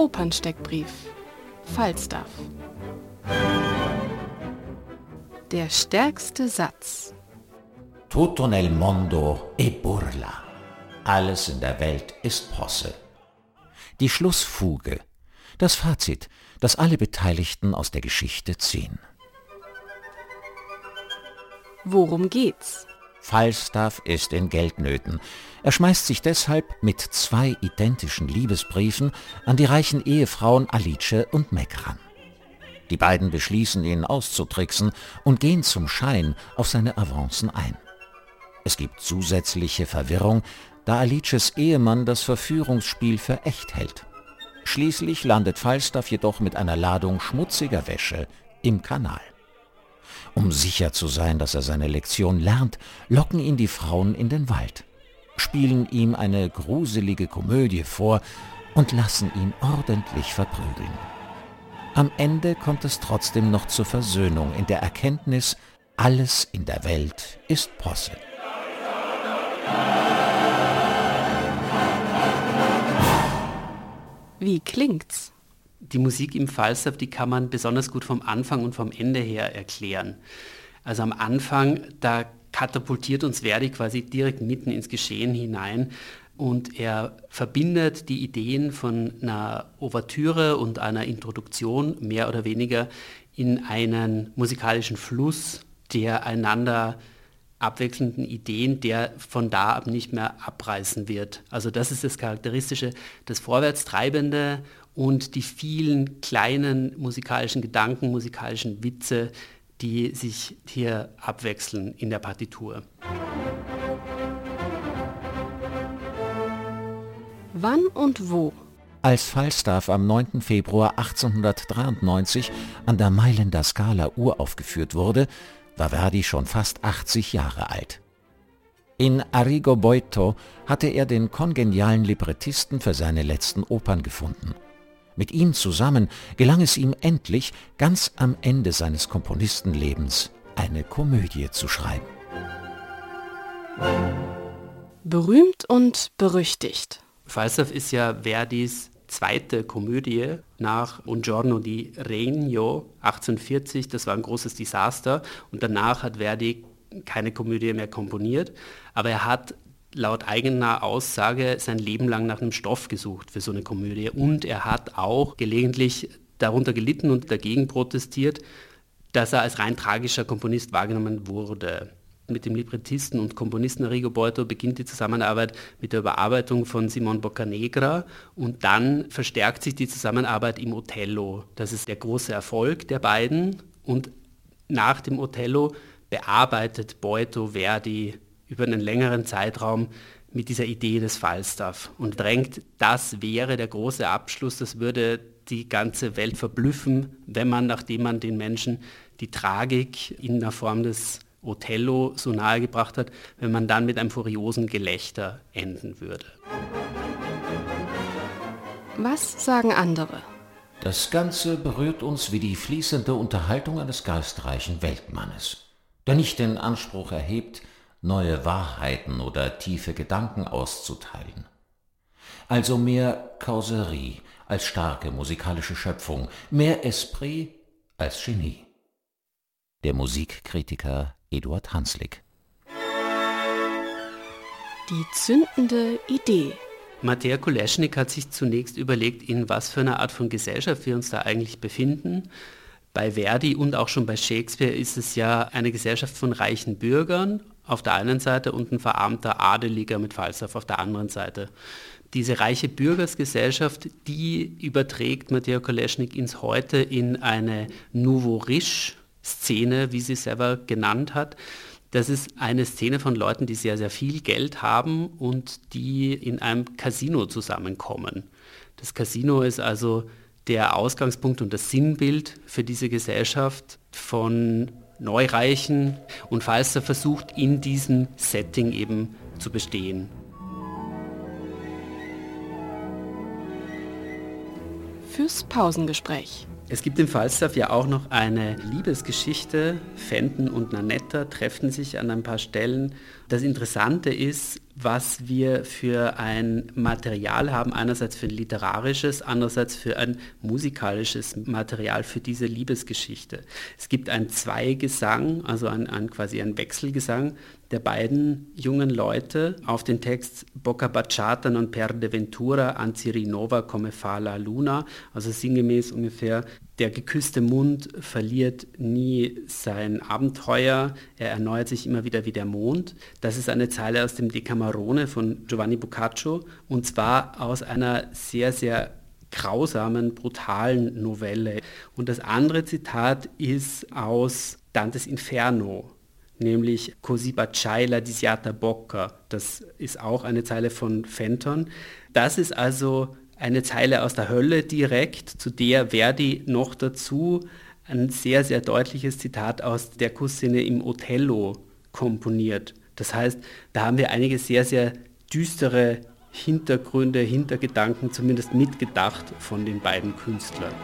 Opernsteckbrief Falstaff Der stärkste Satz Tutto nel mondo è burla. Alles in der Welt ist Posse. Die Schlussfuge, das Fazit, das alle Beteiligten aus der Geschichte ziehen. Worum geht's? Falstaff ist in Geldnöten. Er schmeißt sich deshalb mit zwei identischen Liebesbriefen an die reichen Ehefrauen Alice und Mekran. Die beiden beschließen ihn auszutricksen und gehen zum Schein auf seine Avancen ein. Es gibt zusätzliche Verwirrung, da Alices Ehemann das Verführungsspiel für echt hält. Schließlich landet Falstaff jedoch mit einer Ladung schmutziger Wäsche im Kanal. Um sicher zu sein, dass er seine Lektion lernt, locken ihn die Frauen in den Wald, spielen ihm eine gruselige Komödie vor und lassen ihn ordentlich verprügeln. Am Ende kommt es trotzdem noch zur Versöhnung in der Erkenntnis, alles in der Welt ist Posse. Wie klingt's? Die Musik im Falstaff, die kann man besonders gut vom Anfang und vom Ende her erklären. Also am Anfang, da katapultiert uns Verdi quasi direkt mitten ins Geschehen hinein und er verbindet die Ideen von einer Ouvertüre und einer Introduktion mehr oder weniger in einen musikalischen Fluss, der einander abwechselnden Ideen, der von da ab nicht mehr abreißen wird. Also das ist das Charakteristische, das Vorwärtstreibende und die vielen kleinen musikalischen Gedanken, musikalischen Witze, die sich hier abwechseln in der Partitur. Wann und wo? Als Falstaff am 9. Februar 1893 an der Mailänder Scala uraufgeführt wurde, war Verdi schon fast 80 Jahre alt. In Arrigo Boito hatte er den kongenialen Librettisten für seine letzten Opern gefunden. Mit ihm zusammen gelang es ihm endlich, ganz am Ende seines Komponistenlebens eine Komödie zu schreiben. Berühmt und berüchtigt. Falstaff ist ja Verdis zweite Komödie nach Un giorno di Regno 1840. Das war ein großes Desaster und danach hat Verdi keine Komödie mehr komponiert, aber er hat laut eigener Aussage sein Leben lang nach einem Stoff gesucht für so eine Komödie und er hat auch gelegentlich darunter gelitten und dagegen protestiert, dass er als rein tragischer Komponist wahrgenommen wurde. Mit dem Librettisten und Komponisten Arrigo Boito beginnt die Zusammenarbeit mit der Überarbeitung von Simon Boccanegra und dann verstärkt sich die Zusammenarbeit im Othello. Das ist der große Erfolg der beiden und nach dem Othello bearbeitet Boito Verdi über einen längeren Zeitraum mit dieser Idee des Falstaff und drängt, das wäre der große Abschluss, das würde die ganze Welt verblüffen, wenn man, nachdem man den Menschen die Tragik in der Form des Othello so nahe gebracht hat, wenn man dann mit einem furiosen Gelächter enden würde. Was sagen andere? Das Ganze berührt uns wie die fließende Unterhaltung eines geistreichen Weltmannes, der nicht den Anspruch erhebt, neue Wahrheiten oder tiefe Gedanken auszuteilen. Also mehr Causerie als starke musikalische Schöpfung, mehr Esprit als Genie. Der Musikkritiker Eduard Hanslick. Die zündende Idee. Matej Koleschnik hat sich zunächst überlegt, in was für einer Art von Gesellschaft wir uns da eigentlich befinden. Bei Verdi und auch schon bei Shakespeare ist es ja eine Gesellschaft von reichen Bürgern auf der einen Seite und ein verarmter Adeliger mit Falstaff auf der anderen Seite. Diese reiche Bürgersgesellschaft, die überträgt Matej Koleschnik ins Heute in eine Nouveau Riche Szene, wie sie selber genannt hat. Das ist eine Szene von Leuten, die sehr, sehr viel Geld haben und die in einem Casino zusammenkommen. Das Casino ist also der Ausgangspunkt und das Sinnbild für diese Gesellschaft von Neureichen und Falster versucht in diesem Setting eben zu bestehen. Fürs Pausengespräch. Es gibt im Falstaff ja auch noch eine Liebesgeschichte. Fenton und Nanetta treffen sich an ein paar Stellen. Das Interessante ist, was wir für ein Material haben, einerseits für ein literarisches, andererseits für ein musikalisches Material für diese Liebesgeschichte. Es gibt ein Zweigesang, also ein, ein quasi ein Wechselgesang der beiden jungen Leute. Auf den Text Bocca Bacciata non perde ventura, anzi rinova come fa la luna, also sinngemäß ungefähr der geküsste Mund verliert nie sein Abenteuer, er erneuert sich immer wieder wie der Mond. Das ist eine Zeile aus dem Decamerone von Giovanni Boccaccio und zwar aus einer sehr, sehr grausamen, brutalen Novelle. Und das andere Zitat ist aus Dantes Inferno, nämlich Così baciai la disiata bocca. Das ist auch eine Zeile von Fenton. Das ist also eine Zeile aus der Hölle direkt, zu der Verdi noch dazu ein sehr, sehr deutliches Zitat aus der Kussszene im Othello komponiert. Das heißt, da haben wir einige sehr, sehr düstere Hintergründe, Hintergedanken zumindest mitgedacht von den beiden Künstlern.